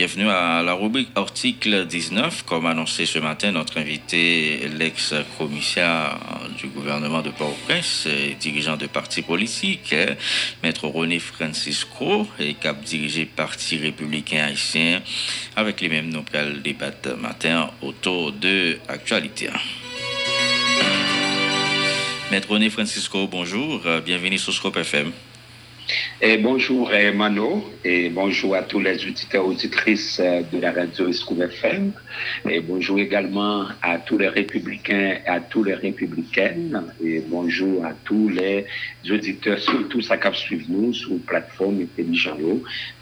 Bienvenue à la rubrique article 19. Comme annoncé ce matin, notre invité, l'ex-commissaire du gouvernement de Port-au-Prince, dirigeant de parti politique, maître René Francisco, et cap dirigé Parti républicain haïtien, avec les mêmes noms le débat matin autour de l'actualité. Maître René Francisco, bonjour, bienvenue sur Scope FM. Et bonjour Mano et bonjour à tous les auditeurs auditrices euh, de la radio Escoub FM et bonjour également à tous les républicains et à tous les républicaines. Et bonjour à tous les auditeurs, surtout ça cap suivre nous sur plateforme intelligent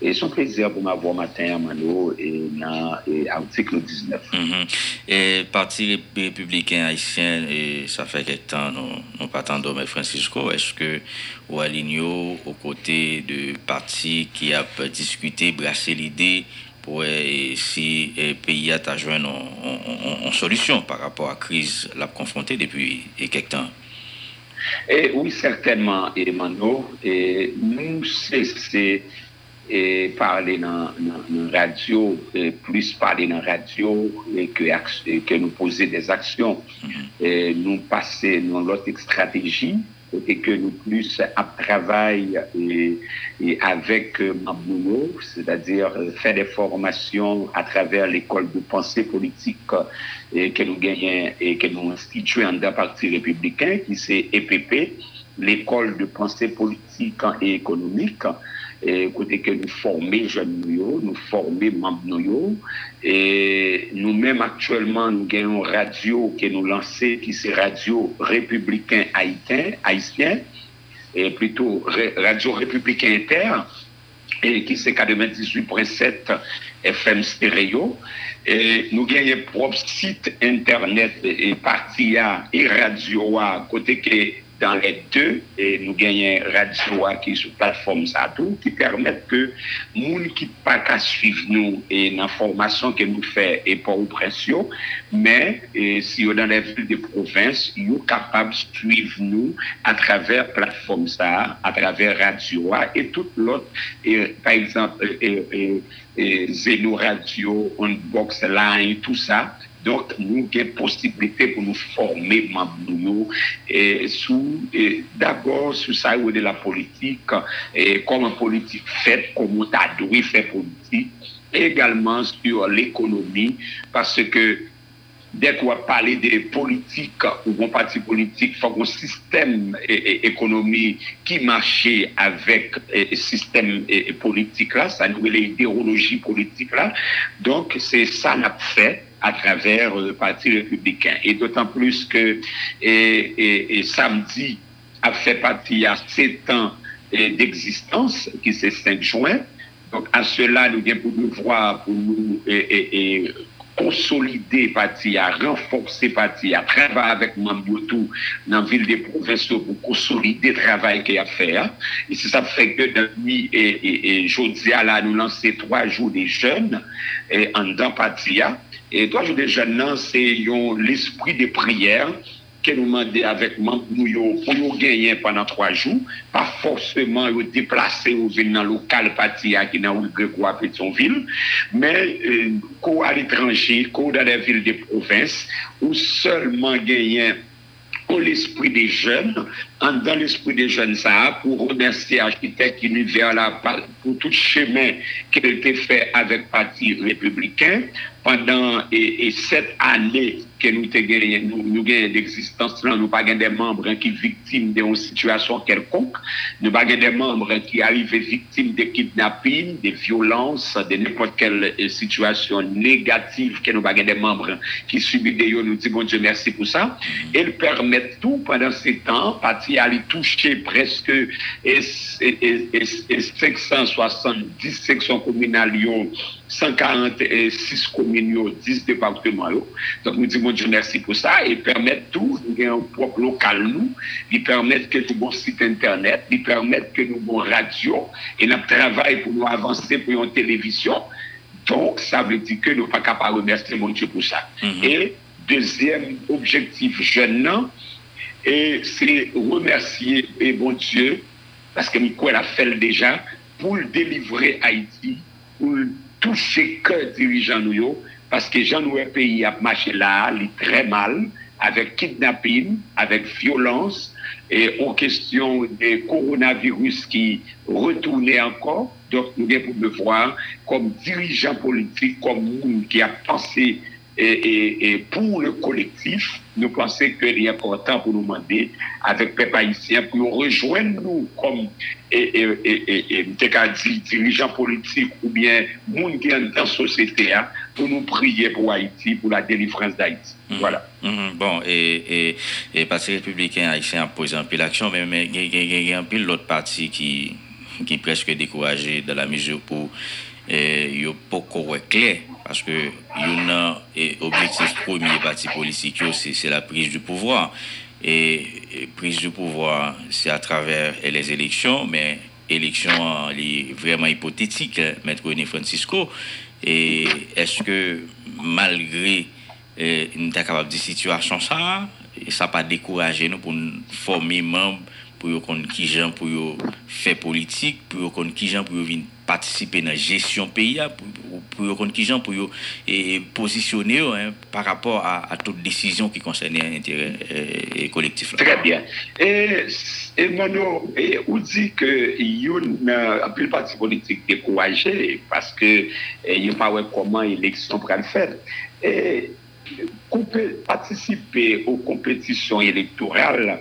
et son plaisir pour m'avoir matin Mano et dans l'article 19. Mm -hmm. Et parti républicain haïtien et ça fait quelques temps nous nous partons mais Francisco est-ce que ou aligno aux côtés de parti qui a discuté brassé l'idée pour si le pays a joint non, en solution par rapport à la crise l'a confronté depuis quelques temps. Et oui, certainement, Emmanuel. Et nous, c'est et parler dans la radio, et plus parler dans la radio et que, que nous poser des actions. Mm-hmm. Et nous passer dans l'autre stratégie et que nous plus à travail et, et avec euh, Mabouno, c'est-à-dire euh, faire des formations à travers l'école de pensée politique et que nous gagnons et que nous instituons dans parti républicain qui c'est EPP, l'école de pensée politique et économique et côté que nous formons jeunes nous formons membres et nous-mêmes actuellement nous avons une radio qui nous lancée qui c'est radio républicain haïtien haïtien et plutôt radio républicain inter et qui c'est 98.7 FM stéréo. Et nous un propre site internet et partie et radio à côté que dans les deux, et nous gagnons radio qui est sur plateforme ça qui permettent que gens qui pas qu'à suivre nous et l'information que nous fait et pas pression, mais si on dans les villes de province, ils sont capables de suivre nous à travers plateforme ça, à travers radio et tout l'autre, par exemple, et, et, et Zeno Radio, Unbox Line, tout ça, donc, nous avons possibilité pour nous former membres et sous d'abord sur ça de la politique et comment politique fait, comment tu doit faire politique, et également sur l'économie parce que dès qu'on va parler de politique ou un parti politique, il faut un système économique qui marche avec le système politique là, ça nous l'idéologie politique là. Donc, c'est ça qu'on a fait à travers le Parti républicain. Et d'autant plus que et, samedi a fait partie à sept ans d'existence, qui c'est 5 juin. Donc à cela, nous pour nous voir, pour nous et, consolider parti, à renforcer parti, à travailler avec Mambiotou dans la ville des provinces pour consolider le travail qu'il a fait. Hein. Et c'est ça fait que depuis et, et, et là, nous lancer trois jours des jeunes et en dans parti. Hein. Et trois jours des jeunes, c'est l'esprit de prière que nous demandons avec nous pour nous gagner pendant trois jours, pas forcément nous déplacer au ville dans local parti qui est dans Grégoire Pétionville, mais euh, à l'étranger, dans les villes de province, ou seulement gagner pour l'esprit des jeunes, dans l'esprit des jeunes, ça, pour remercier l'architecte univers là, pour tout chemin qu'il a fait avec le Parti républicain pendant et, sept années que nous avons nous, nous d'existence, nous n'avons pas des membres qui sont victimes d'une situation quelconque, nous n'avons pas des membres qui arrivent victimes de kidnapping, de violences, de n'importe quelle euh, situation négative, que nous n'avons pas des membres qui subissent des nous disons bon Dieu merci pour ça. Et ils permettent tout pendant ces temps, parti aller toucher presque 570 sections communales 146 communes, 10 départements. Donc, nous disons Dieu merci pour ça et permettre tout, nous avons un propre local, nous, ils permettent que nous avons un site internet, ils permettent que nous avons radio et nous travaillons pour nous avancer pour une télévision. Donc, ça veut dire que nous ne sommes pas capables de remercier mon Dieu pour ça. Mm-hmm. Et deuxième objectif jeune, et c'est remercier et bon Dieu, parce que nous a fait déjà, pour délivrer Haïti, pour touché que dirigeants nous, parce que Jean nous pays a marché là, il très mal, avec kidnapping, avec violence, et en question des coronavirus qui retournaient encore. Donc, nous devons voir comme dirigeant politique, comme monde qui a pensé et, pour le collectif, nous pensons qu'il est important pour nous demander, avec les haïtien, pour rejoindre nous comme et, et, dirigeants politiques ou bien monde qui dans la société, hein, pour nous prier pour Haïti, pour la délivrance d'Haïti. Mhm. Voilà. Mhm. Bon, et, et, parce que les républicains haïtiens ont posé un peu l'action, mais il y a un peu l'autre parti qui, qui est presque découragé dans la mesure où il n'y a pas clair parce que l'objectif premier parti politique, c'est la prise du pouvoir. Et, prise du pouvoir, c'est à travers les élections, mais élections vraiment hypothétiques, hein, Maître René Francisco. Est-ce que malgré euh, nous sommes capables de situation ça, ça n'a pas découragé nous pour former membres pour qu'on qui gens pour faire politique, pour qu'on qui gens pour venir participer dans la gestion pays, pour qu'on qui pour positionner hein, par rapport à, toute décision qui concerne l'intérêt euh, collectif. Très bien. Et, et Mano, et on dit que il a un peu parti politique découragé parce que il n'y a pas comment l'élection pourra le faire. Et participer aux compétitions électorales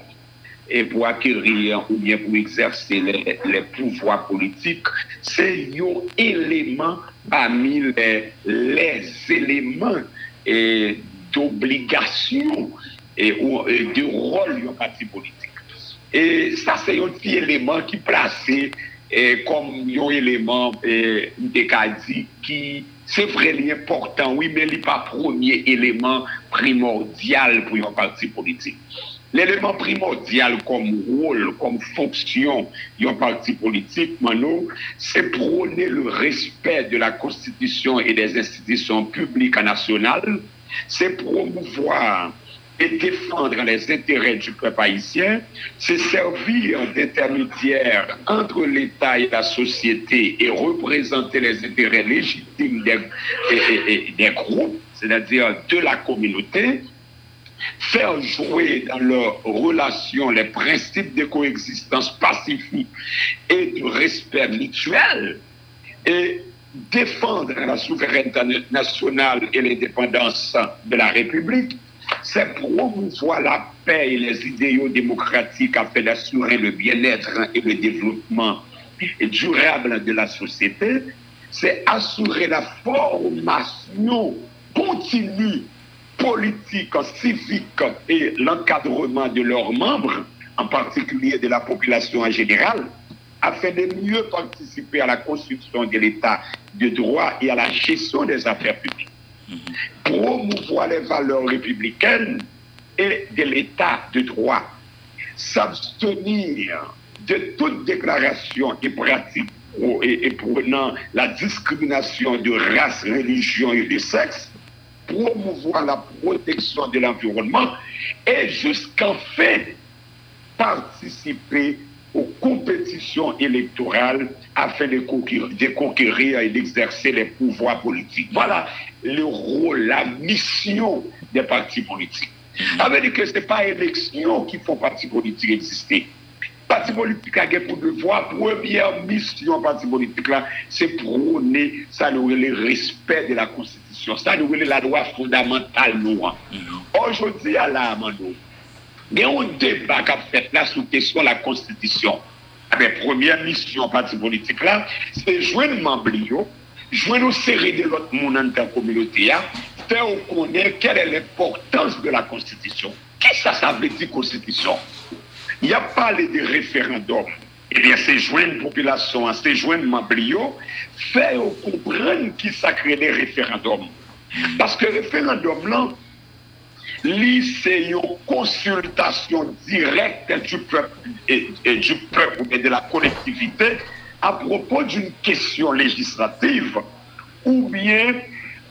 et pour acquérir ou bien pour exercer les, les pouvoirs politiques, c'est un élément parmi les, les éléments d'obligation et, et, de rôle du parti politique. Et ça, c'est un petit élément qui est placé comme un élément décadit qui, c'est vrai, est important, oui, mais il n'est pas premier élément primordial pour un parti politique. L'élément primordial comme rôle, comme fonction d'un parti politique, Mano, c'est prôner le respect de la Constitution et des institutions publiques nationales, c'est promouvoir et défendre les intérêts du peuple haïtien, c'est servir d'intermédiaire entre l'État et la société et représenter les intérêts légitimes des, des groupes, c'est-à-dire de la communauté, faire jouer dans leurs relations les principes de coexistence pacifique et de respect mutuel et défendre la souveraineté nationale et l'indépendance de la République, c'est promouvoir la paix et les idéaux démocratiques afin d'assurer le bien-être et le développement durable de la société, c'est assurer la formation continue politique, civique et l'encadrement de leurs membres, en particulier de la population en général, afin de mieux participer à la construction de l'État de droit et à la gestion des affaires publiques. Promouvoir les valeurs républicaines et de l'État de droit. S'abstenir de toute déclaration et pratique et, prenant la discrimination de race, religion et de sexe promouvoir la protection de l'environnement et jusqu'en fait participer aux compétitions électorales afin de conquérir, et d'exercer les pouvoirs politiques. Voilà le rôle, la mission des partis politiques. Ça veut dire que ce n'est pas élection qui font parti politique exister. Parti politique a pour devoir, première mission parti politique là, c'est prôner ça le respect de la Constitution ça nous la loi fondamentale. Hein. Mm-hmm. Aujourd'hui, à la il y a un débat qui a fait là sur question de la Constitution. La première mission parti politique c'est joindre membres, joindre serrer de l'autre monde dans la communauté, hein, faire connaître quelle est l'importance de la Constitution. Qu'est-ce que ça veut dire Constitution? Il y a parlé de référendum. Eh bien, c'est joindre population, c'est joindre membres, faire comprendre qui ça crée les référendums. Parce que le référendum là, c'est une consultation directe du peuple et, du peuple et de la collectivité à propos d'une question législative ou bien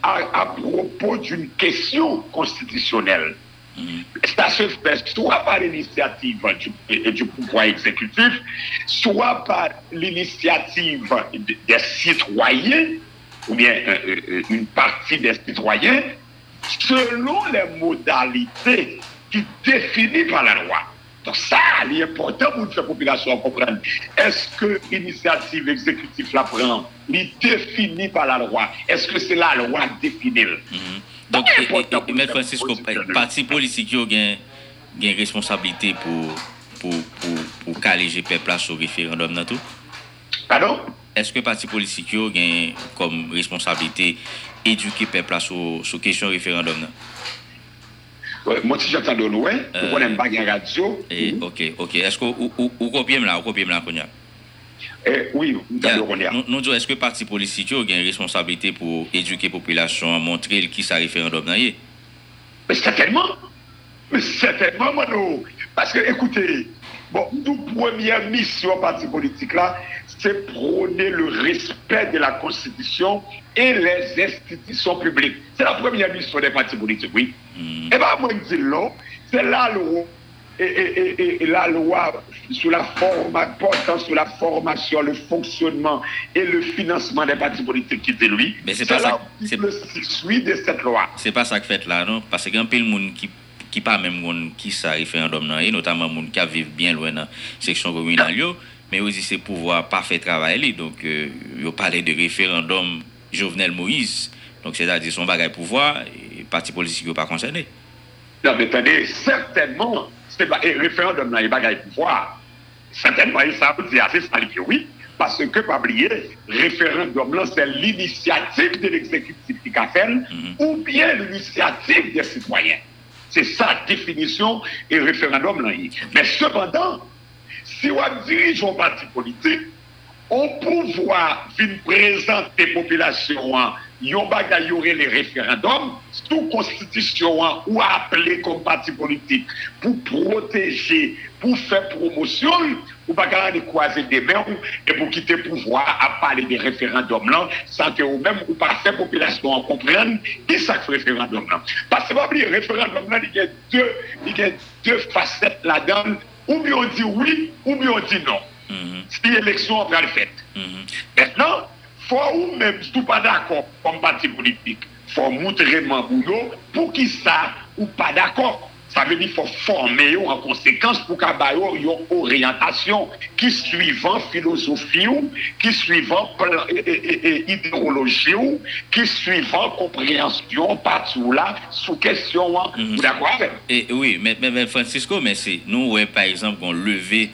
à, propos d'une question constitutionnelle. Ça se fait soit par l'initiative du, pouvoir exécutif, soit par l'initiative des citoyens ou bien une partie des citoyens selon les modalités qui définies par la loi. Donc ça, il est important pour la population comprendre. Est-ce que l'initiative exécutive la prend, il définit par la loi Est-ce que c'est la loi définie? Mm-hmm. Donk, Emet Francisco, parti politik yo gen responsabilite pou kaleje pepla sou referandom nan tou? Pardon? Eske parti politik yo gen kom responsabilite eduke pepla sou kesyon referandom nan? Mwen si jantan don wè, ou konen bagay radio. Eh, ok, ok. Esko ou kopye m la, ou kopye m la konya? Eh, oui, nous Nous disons, est-ce que le parti politique a une responsabilité pour éduquer la population, montrer qui ça référendum non, Mais certainement. Mais certainement, Mano. Parce que, écoutez, bon, nous, première mission parti politique là, c'est prôner le respect de la Constitution et les institutions publiques. C'est la première mission des partis politiques, oui. Eh mm. Et bien, moi, je dis non, c'est là le et, et, et, la loi sous la forme, portant sur la formation, le fonctionnement et le financement des partis politiques qui étaient lui. Mais c'est pas ça. C'est le suite de cette loi. C'est pas ça que fait là, non? Parce qu'il y a un peu de monde qui qui pas même monde qui ça référendum nan, et notamment monde qui vivent bien loin dans section communale mais aussi c'est pouvoir pas faire travailler donc euh, yo parler de référendum Jovenel Moïse donc c'est-à-dire son bagage pouvoir et parti politique pas concerné. Non mais attendez, certainement c'est pas référendum là il bagage pouvoir certainement ça veut dire c'est ça oui parce que, pas oublier, référendum là, c'est l'initiative de l'exécutif qui a fait, mm-hmm. ou bien l'initiative des citoyens. C'est ça la définition et référendum là. Mais cependant, si on dirige un parti politique, on pouvoir venir présenter population yon bagay aurait les référendums sous constitution ou appelé comme parti politique pour protéger, pour faire promotion, ou pas de croiser des mains et pour quitter le pouvoir à parler des référendums sans que ou faire population en comprenne qui ça que référendum là. Parce que pas oublier référendum là, il y a deux, il y facettes là-dedans, ou bien on dit oui, ou bien on dit non. Mm-hmm. Si l'élection va le fait. Mm-hmm. Faut ou même tout pas d'accord comme parti politique, faut montrer boulot pour qui ça ou pas d'accord. Ça veut dire qu'il faut former en conséquence pour qu'il y ait une orientation qui suivant philosophie, qui suivant idéologie, qui suivant compréhension partout là, sous question. Mm D'accord Et Oui, mais, mais, Francisco, mais c'est nous, ouais, par exemple, on levé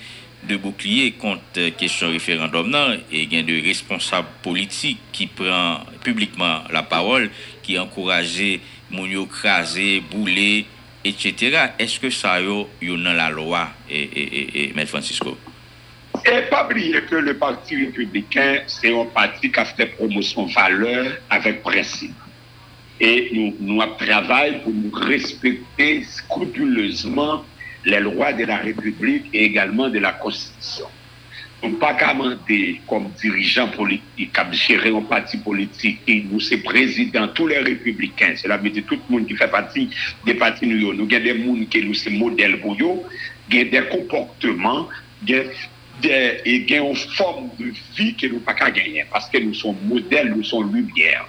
de boukliye kont kesyon referandom nan e gen de responsab politik ki pren publikman la parol ki ankoraje moun yo kraze, boule, etc. Eske sa yo yo nan la loa e, e, e, e Mèd Francisco? E pabliye ke le parti republikan se yon parti ka fte promosyon valeur avèk prensip. E nou, nou ap travay pou nou respekte skrupuleusement les lois de la République et également de la Constitution. Pas qu'à comme dirigeant politique, comme gérer un parti politique, et nous, c'est président, tous les républicains, c'est la de tout le monde qui fait partie des partis nous. Nous avons des gens qui nous, c'est modèle pour eux, il y a des comportements, il y a des, une forme de vie que nous pas qu'à gagner, parce que nous sommes modèles, nous sommes lumière.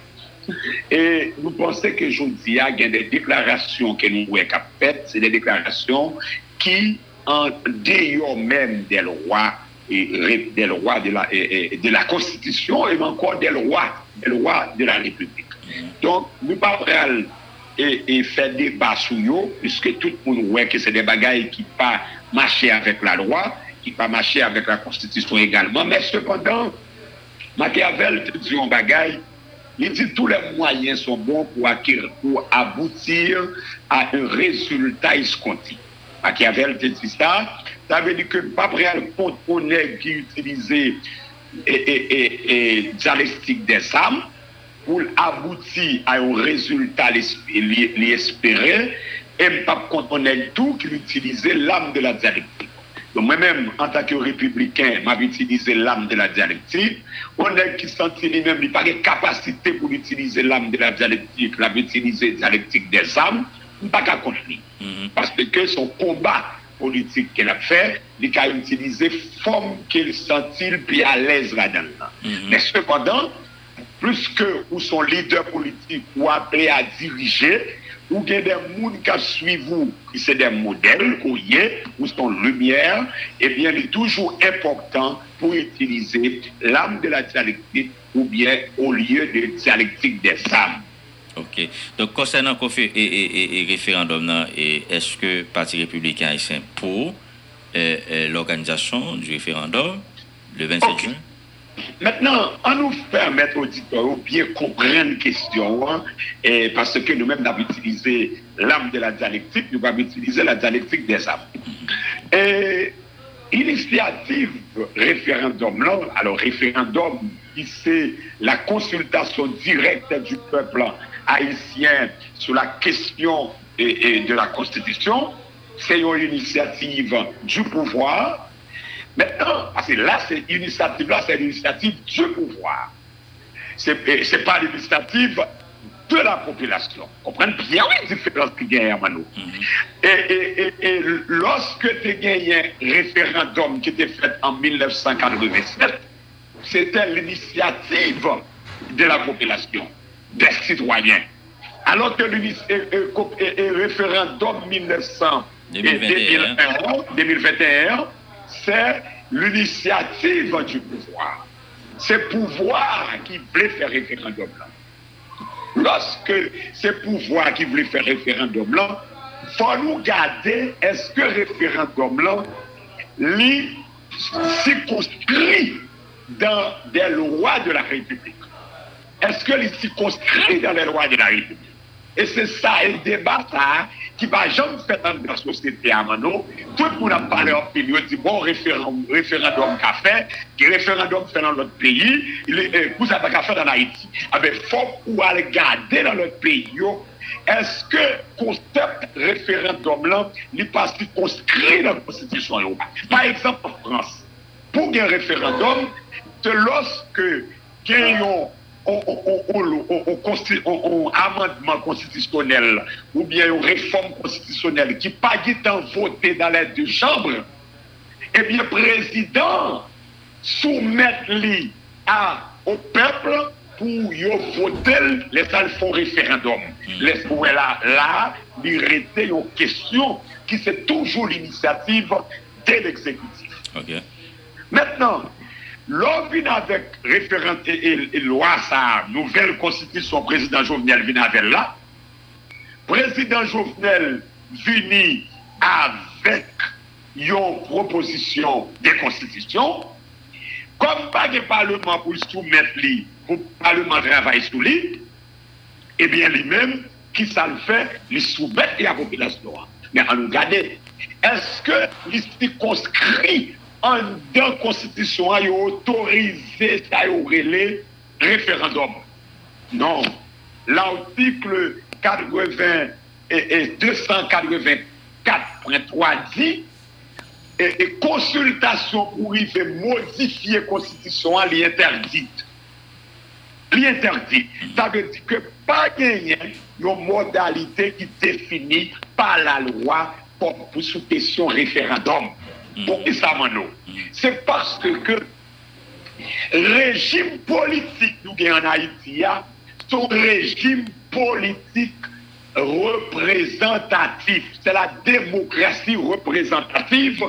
Et nous pensons que aujourd'hui, il y a des déclarations que nous avons faites, c'est des déclarations qui, en dehors même des lois, et des lois de la, de la Constitution et encore des lois, des lois de la République. Donc, nous pas et, et faire débat sur nous, puisque tout le monde voit que c'est des bagailles qui pas marcher avec la loi, qui pas marcher avec la Constitution également, mais cependant, Machiavel dit un bagaille, il dit tous les moyens sont bons pour, pour aboutir à un résultat escompté. Machiavel te dit ça, ça veut dire que pas près on est qui utilisait et, dialectique des âmes pour aboutir à un résultat l'espérer et pas on est tout qui utilisait l'âme de la dialectique. Donc moi-même, en tant que républicain, m'avais utilisé l'âme de la dialectique. On est qui sentit lui-même, il pas de capacité pour utiliser l'âme de la dialectique, l'avait utilisé dialectique des âmes, pas qu'à continuer. Mm-hmm. Parce que son combat politique qu'elle a fait, il a utilisé forme qu'il sentit plus à l'aise là-dedans. Mm-hmm. Mais cependant, plus que ou son leader politique ou appelé à diriger, ou a des gens qui suivent vous, qui sont des modèles, ou sont lumière, eh bien, il est toujours important pour utiliser l'âme de la dialectique ou bien au lieu de dialectique des âmes. Ok. Donc, concernant le et, référendum, est-ce que le Parti républicain est pour euh, euh, l'organisation du référendum le 27 juin? Maintenant, on nous permettre auditeurs bien comprendre la question, hein, et parce que nous-mêmes, nous avons utilisé l'âme de la dialectique, nous avons utilisé la dialectique des âmes. Et initiative référendum là, alors référendum, c'est la consultation directe du peuple haïtien sur la question de la Constitution, c'est une initiative du pouvoir Maintenant, parce que là, c'est initiative, là, c'est l'initiative du pouvoir. Ce n'est pas l'initiative de la population. Comprenez bien oui, la différence qui gagne à Mano. et, et, et, lorsque tu as gagné un référendum qui était fait en 1987, c'était l'initiative de la population, des citoyens. Alors que le référendum 1900 2021, 2021 c'est l'initiative du pouvoir. C'est pouvoir qui voulait faire référendum là. Lorsque c'est pouvoir qui voulait faire référendum là, faut nous garder est-ce que référendum là, lui circonscrit dans des lois de la République? est-ce que li circonscrit dans les lois de la République? Et c'est ça, et débat ça, ki ba jom fèt an dan sosete aman nou, tout moun ap pale an pil, yo di bon referandom ka fè, ki referandom fè nan lot peyi, pou sa pa ka fè nan Haiti. Abe fòk ou al gade nan lot peyi yo, eske konsept referandom lan li pasi konskri nan konstitusyon yo. Par exemple, en France, pou gen referandom, te loske gen yon un amendement constitutionnel ou bien une réforme constitutionnelle qui pas été voté dans les deux chambres, eh bien, le président soumettre à, au peuple pour voter les salles font référendum. Hmm. Les là, là, il reste une question qui c'est toujours l'initiative de l'exécutif. Maintenant, Lò vin avèk referante e lwa sa nouvel konstitisyon prezident Jovenel vin avèl la, prezident Jovenel vini avèk yon proposisyon de konstitisyon, kom pa ge parlement pou soumet li, pou parlement travay sou li, ebyen eh li men ki sa l fè li soubet li apopilasyon. Men an nou gade, eske li si konskri conscrit en dans la Constitution, a autorisé ça relais référendum. Non. L'article 80 et, 284.3 dit et, consultation pour y modifier la Constitution, elle est interdite. Est interdite. Ça veut dire que pas gagner une modalité qui définit par la loi pour, pour sous question Pou ki sa man nou? Se parce ke rejim politik nou gen an Haiti ya, son rejim politik reprezentatif. Se la demokrasi reprezentatif,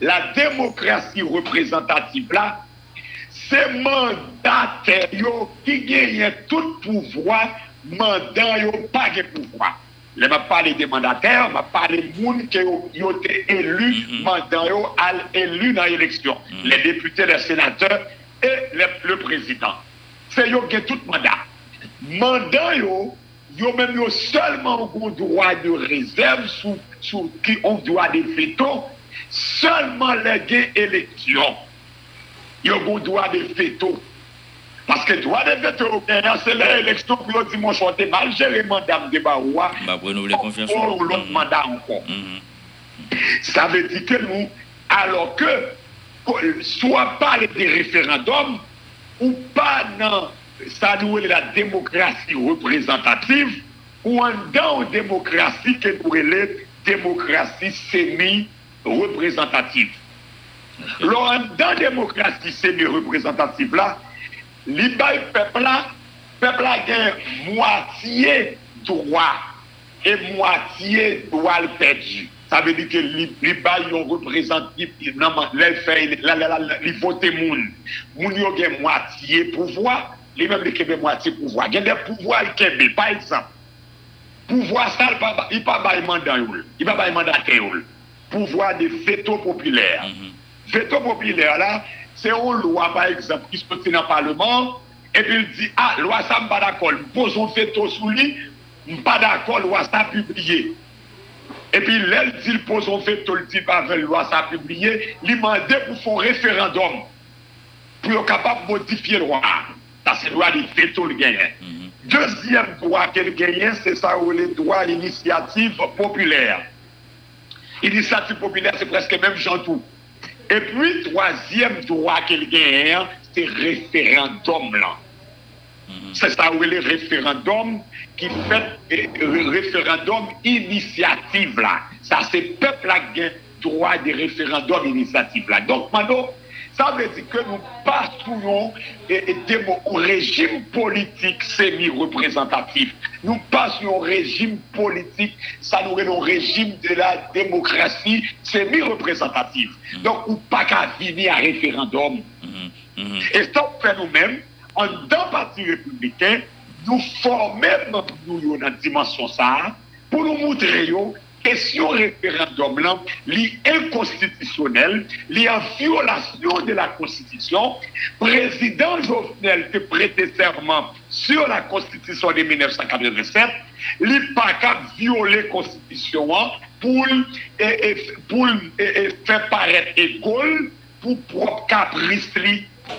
la demokrasi reprezentatif la, se mandat yo ki genye tout pouvoi, mandat yo pa gen pouvoi. Le ma pale de mandater, ma pale moun ke yo te elu, mandan yo al elu nan eleksyon. Le depute, le senateur, e le prezident. Se yo gen tout mandat. Mandan yo, yo men yo selman ou doa de rezerv sou ki ou doa de feto, selman le gen eleksyon. Yo ou doa de feto. Paske dwa de vete ou kè nan, se lè eleksyon pou lò di mò chante mal jere mandam de ba ouwa, ou lò mandam ankon. Sa ve di ke nou, alò ke, swa pale de referandom, ou pa nan sa nou e la demokrasi reprezentative, ou an dan ou demokrasi ke nou e le demokrasi semi-reprezentative. Lò an dan demokrasi semi-reprezentative la, li bay pepla, pepla gen mwatiye dowa, e mwatiye dowa l perdi. Sa ve di ke li, li bay yon reprezentif nan man, lè fèy, lè lè lè, li vote moun. Moun yo gen mwatiye pouvoi, li mèm li kebe mwatiye pouvoi. Gen de pouvoi l kebe, par exemple, pouvoi sa, i pa bay mandan youl, i pa bay mandate youl. Pouvoi de veto popilèr. Mm -hmm. Veto popilèr la, se yon lwa, par exemple, ki se pote nan parleman, epi l di, a, ah, lwa sa mba dakol, mpozon feto sou li, mba dakol lwa sa publiye. Epi lèl di l pozon feto l di pavel lwa sa publiye, li mande pou fon referandom, pou yo kapap modifiye lwa. Ta se lwa li feto l genyen. Mm -hmm. Dezyem lwa ke l genyen, se sa ou le lwa l'inisiativ populèr. Inisiativ populèr se preske mèm jantou. Et puis, troisième droit qu'elle gagne, c'est référendum là. Mhm. C'est ça où est le référendum qui fait le référendum initiative là. Ça c'est peuple qui a droit de référendum initiative là. Donc maintenant, Sa vè di ke nou pasouyon ou rejim politik semi-reprezentatif. Nou pasouyon rejim politik, sa nou renon rejim de la demokrasi semi-reprezentatif. Mm -hmm. Donk ou pa ka vini a referandom. Mm -hmm. E sa ou fè nou men, an dan pati republiken, nou formèm nou yo nan dimensyon sa, pou nou moutre yo question référendum là, inconstitutionnel, li en violation de la Constitution. Président Jovenel te prêté serment sur la Constitution de 1987, li pas qu'à violer la Constitution pour, pour faire paraître école pour propre caprice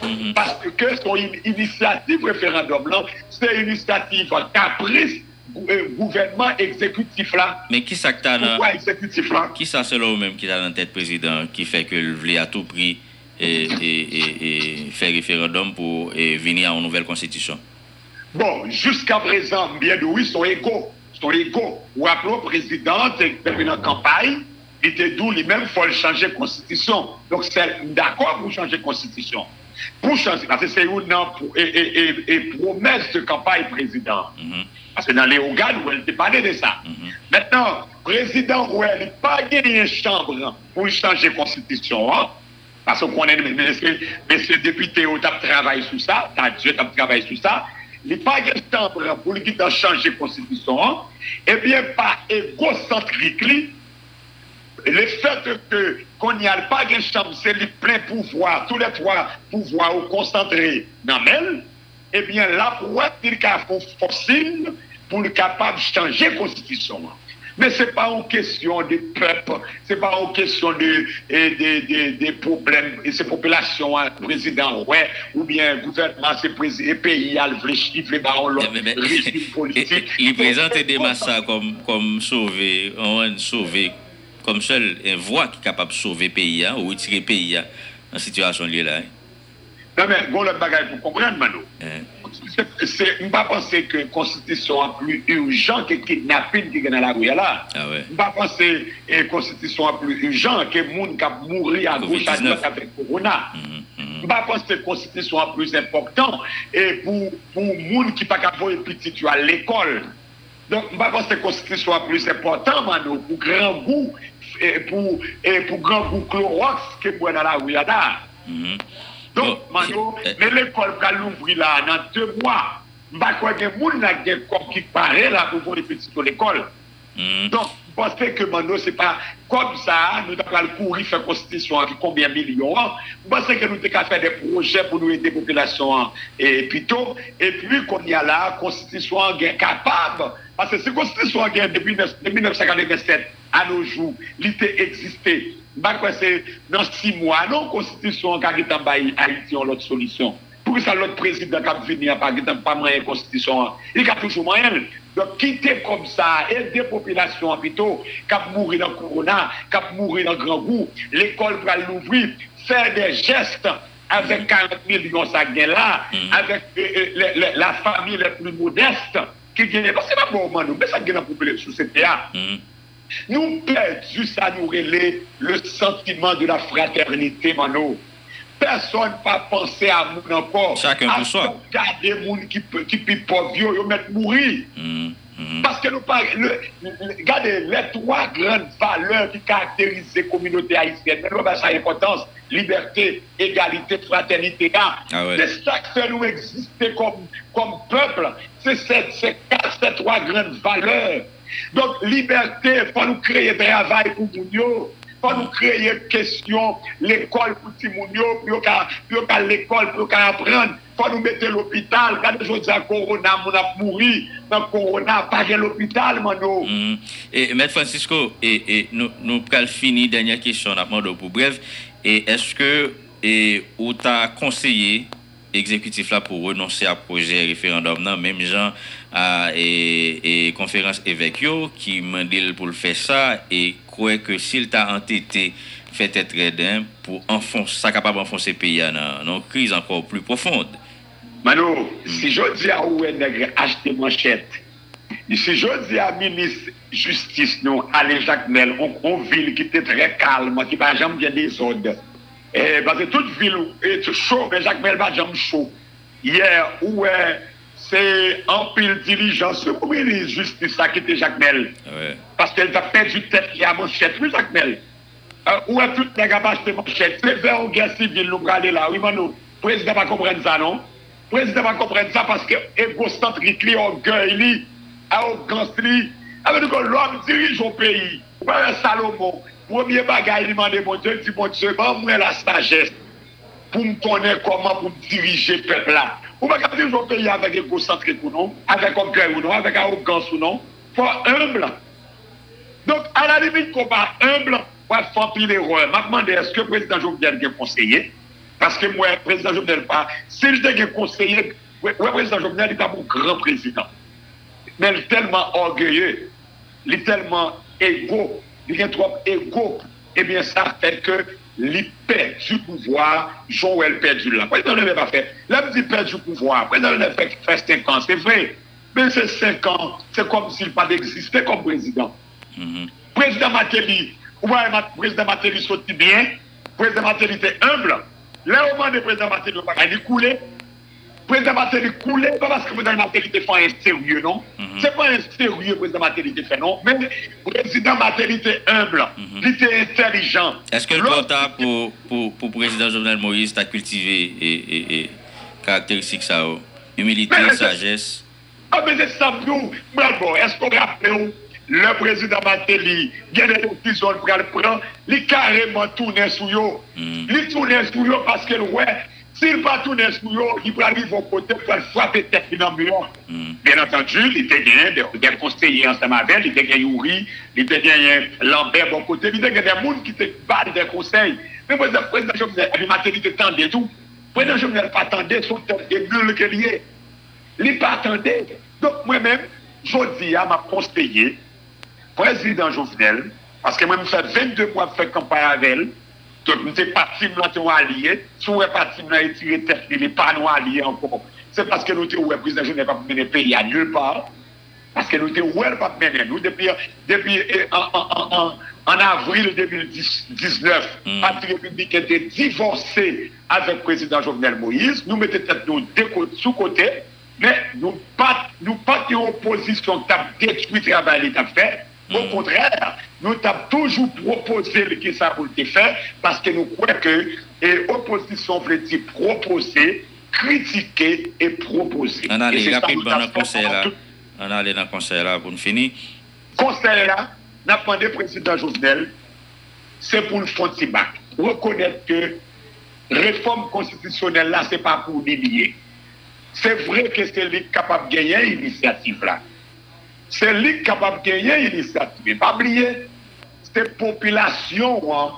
Mhm. Parce que son initiative référendum là, c'est une initiative caprice gouvernement ekzekutif la. Men ki sa kta nan... Poukwa ekzekutif la? Ki sa selon ou menm ki ta nan tèt prezident ki fè ke l vle a tou pri e fè referendum pou vini an nouvel konstitisyon? Bon, jusqu'à présent, bien oui, son écho, son écho. Ou après, le président, terminant campagne, il était d'où lui-même, il faut changer la constitution. Donc, c'est d'accord pour changer la constitution. Pour changer, c'est une promesse de campagne président. Mm -hmm. Parce que dans les Ogan, où elle parlé de ça. Mhm. Maintenant, président Rouel n'a pas gagné une chambre pour changer la constitution. Hein. Parce qu'on est, messieurs députés, on travaillé sur ça, Dieu a travaillé sur ça. Il n'a pas gagné une chambre pour changer la constitution. Hein. Eh bien, pas égocentrique, le fait que qu'on n'y a pas de chambre, c'est le plein pouvoir, tous les trois pouvoirs concentrés dans elle, Eh ebyen la pou wèp dir ka fosil pou li kapab chanje konstitisyon. Men se pa ou kesyon de pep, se pa ou kesyon de problem, se populasyon, prezident wè, ou bien gouvernement, se peyi al vlechif, le baron lò, rejif politik. Li prezente de massa kom souve, an souve, kom sel en vwa ki kapab souve peyi an, ou itire peyi an, an situasyon li la. Non men, goun lè bagay pou kompren man nou. Eh. Mpa panse ke konstitisyon an plu urjan ke kidnapin ki gen ala gouya la. Ah Mpa panse eh, konstitisyon an plu urjan ke moun kap mouri an gouch an lòk apèk korona. Mpa mm, mm. panse konstitisyon an plu important eh, pou moun ki pa kap voye piti tu al l'ekol. Mpa panse konstitisyon an plu important man nou pou gran gou pou gran gou klorox ke mwen ala gouya la. Mm-hmm. Donk, Manon, men euh, l'ekol ka louvri la nan 2 mwa, mba kwa gen moun la gen kor ki pare la pou pou repeti to l'ekol. Hmm. Donk, mponse ke Manon se pa, kom sa, nou da pral kouri fè konstitisyon an ki konbyen milyon an, mponse ke nou te ka fè de projè pou nou ete populasyon an, e pito, e pi kon ya la, konstitisyon an gen kapab, ase se konstitisyon an gen depi 1957, a nou jou, li te eksiste. Bak wè se nan 6 mwa, nan konstitisyon kage tan bayi Haiti yon lot solisyon. Pou ki sa lot prezident kap vini a pa, ki tan pa mayen konstitisyon an. Li ka toujou mayen. Don kite kom sa, el de popilasyon apito, kap mouri nan korona, kap mouri nan gran gou, l'ekol pral louvri, fèr de gest avèk 40 milyon sa gen mm-hmm. la, avèk la fami le plou modeste, ki gen, se pa bon man nou, mè sa gen nan popilasyon sou sete a. Nous perdons ça, nous relaie le sentiment de la fraternité, Mano. Person pa panse a moun anpon. Chacun pour soi. A gade moun ki, pe- ki pi pov yo, yo met mouri. Mhm, mhm. Parce que nous parlons, regardez, les trois grandes valeurs qui caractérisent les communautés haïtiennes, nous avons sa importance, liberté, égalité, fraternité. Ah ouais. C'est ça qui fait nous exister comme, comme peuple. C'est ces, ces quatre- ces trois grandes valeurs. Donk libertè, fò nou kreye travay pou moun yo, fò nou kreye kèsyon, l'ekol pou ti moun yo, pou yo ka, ka l'ekol, pou yo ka apren, fò nou mette l'opital, kade jò di a korona, moun ap mouri, nan korona, page l'opital man nou. Mm. E, Mèd Francisco, e, e, nou, nou pral fini, denye kèsyon apman do pou brev, e eske ou ta konseye ekzekutif la pou renonse a proje referandom nan, non, mèm jan, a e, e konferans evèk yo ki mandil pou l fè sa e kouè ke sil ta entete fè tèt reden pou enfons, sa kapab enfonse peya nan, nan kriz ankon plu profonde. Mano, si jodi a ouè e negre achte manchet, si jodi a minis justice nou ale jakmel, on vil ki te tre kalman, ki pa jam gen de zode, e eh, base tout vil eh, ou et chou, men jakmel pa jam chou. Yer ouè e se anpil dirijans se pou mwen justice akite Jacquemel. Paske el ta perdi tet ki a manchet, mwen Jacquemel. Ou a tout nega bache manchet, se ve ou gen sivil nou brale la, wiman nou, prezident pa kompren za non? Prezident pa kompren za paske egostantrik li, orgey li, arrogans li, avè nou kon lòm dirij ou peyi. Ou mwen Salomon, premier bagay li mande moun dieu, di moun dieu, mwen mwen la stajes pou m konen koman pou m dirije pepla. Ou pa ka dirijon peyi avèk e konsantre kou non, avèk omkè ou non, avèk arrogans ou non, fò un blan. Donk, a la limit kon pa un blan, wè fò pi lè roi. Mè kman de, eske prezident Jovenel gen konseye? Paske mwen prezident Jovenel pa, se jde gen konseye, wè prezident Jovenel, li ta moun gran prezident. Men li telman orgeye, li telman ego, li gen trop ego, ebyen eh sa fèl ke que il perd du pouvoir, Joël perdu là. Président pas fait. Là, il dit perd du pouvoir. Président fait fait 5 ans, c'est vrai. Mais ces 5 ans, c'est comme s'il pas d'exister comme président. Mhm. Président Matéli, ouais, président Matéli sorti bien, président Matéli était humble. Là, au moment de président Matéli, il pas coulé. Prezident Mateli koule, pa paske prezident Mateli te fè an serye, non? Se fè an serye prezident Mateli te fè, non? Men, prezident Mateli te humble, mm-hmm. li te intelligent. Eske l'porta pou prezident Jovenel Moïse ta kultive e karakteristik sa ou? Oh? Humilite, sagesse? A, men, se sa pou, mwen bon, esko rapè ou, le prezident Mateli, gen el ou ti zon pral pran, li kareman toune sou yo. Mm. Li toune sou yo paske l'ouè, S'il pa tou nes kou yo, li pralvi fon kote pou al fwape tek binan biyon. Bien entendu, li te gen, de konseye ansama ven, li te gen Youri, li te gen Lambert bon kote, li te gen de moun ki te bade de konsey. Men mwen se prezident Jovenel, evi mater li te tende tou. Prezident Jovenel pa tende, son te de blul ke liye. Li pa tende. Donk mwen men, jodi a ma konseye, prezident Jovenel, paske mwen mwen se 22 kwa fwe kampay avel, donc, nous sommes partis nous alliés. Si nous sommes partis nous tiré tête, il n'est pas nous alliés encore. C'est parce que nous sommes ouais, président Jovenel pas mener le pays à nulle part. Parce que nous sommes ouais, pas mener. Nous, depuis, depuis en, en, en, en, en avril 2019, Mm. Parti républicain était divorcé avec le président Jovenel Moïse. Nous mettons tête nous de côté- sous côté. Mais nous pas nous pas de opposition qui a détruit le travail qu'il a fait. Au contraire, nous avons toujours proposé le qui ça voulait faire parce que nous croyons que l'opposition veut dire proposer, critiquer et proposer. On allait rapidement dans le bon conseil là. On allait dans le conseil là pour nous finir. Conseil là, n'a pas demandé président Jovenel, c'est pour le fond de bac. Reconnaître que réforme constitutionnelle là, ce n'est pas pour l'oublier. C'est vrai que c'est lui capable de gagner l'initiative là. C'est lui qui est capable de gagner l'initiative. Pas oublier, c'est la population hein,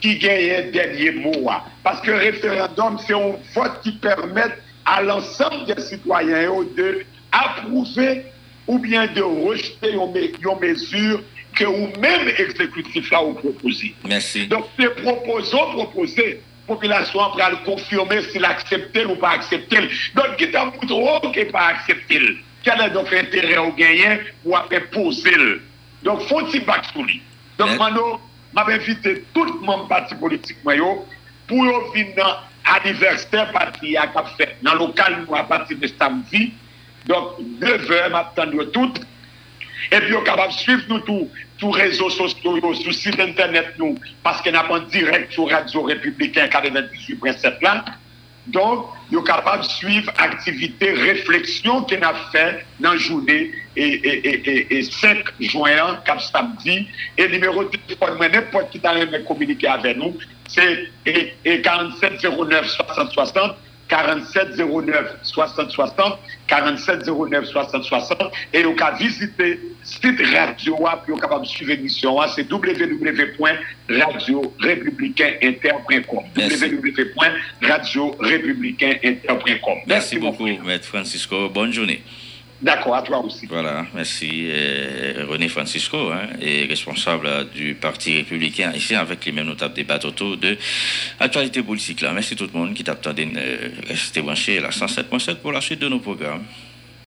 qui gagne le dernier mot. hein. Parce que le référendum, c'est un vote qui permet à l'ensemble des citoyens oh, de approuver ou bien de rejeter une mesure que vous-même exécutif là vous proposez. Merci. Donc, c'est proposons, proposer. Population après le confirmer s'il accepte ou pas accepter. Donc, qui t'a montré qu'il pas accepté. Kèl e donk interè ou genyen pou apè posel. Donk fon ti bak sou li. Donk man nou, m ap evite tout moun pati politik mwen yo pou yo vin nan aniverser pati ya kap fè. Nan lokal nou ap pati de samdi. Donk 9 m ap tan nou tout. E pi yo kap ap suiv nou tou tou rezo sosyo yo sou sit internet nou paske nan pan direk sou radyo republikan 98.7 lan. Donk, yo kapab suiv aktivite refleksyon ke na fe nan jounen e 5 jwayan kap samdi e nimerou telefon mwene pou ki talen me komunike ave nou se 47 09 60 60 4709 60 60, 4709 60 60, et vous pouvez visiter site radio, puis vous capable de suivre l'émission, c'est www.radiorépublicainter.com. www.radiorépublicainter.com. Merci beaucoup, Maître Francisco. Bonne journée. D'accord, à toi aussi. Voilà, merci. Euh, René Francisco hein, est responsable du Parti républicain ici avec les mêmes notables débats autour de l'actualité politique. Là. Merci tout le monde qui t'a attendu de rester branché à la 107.7 pour la suite de nos programmes.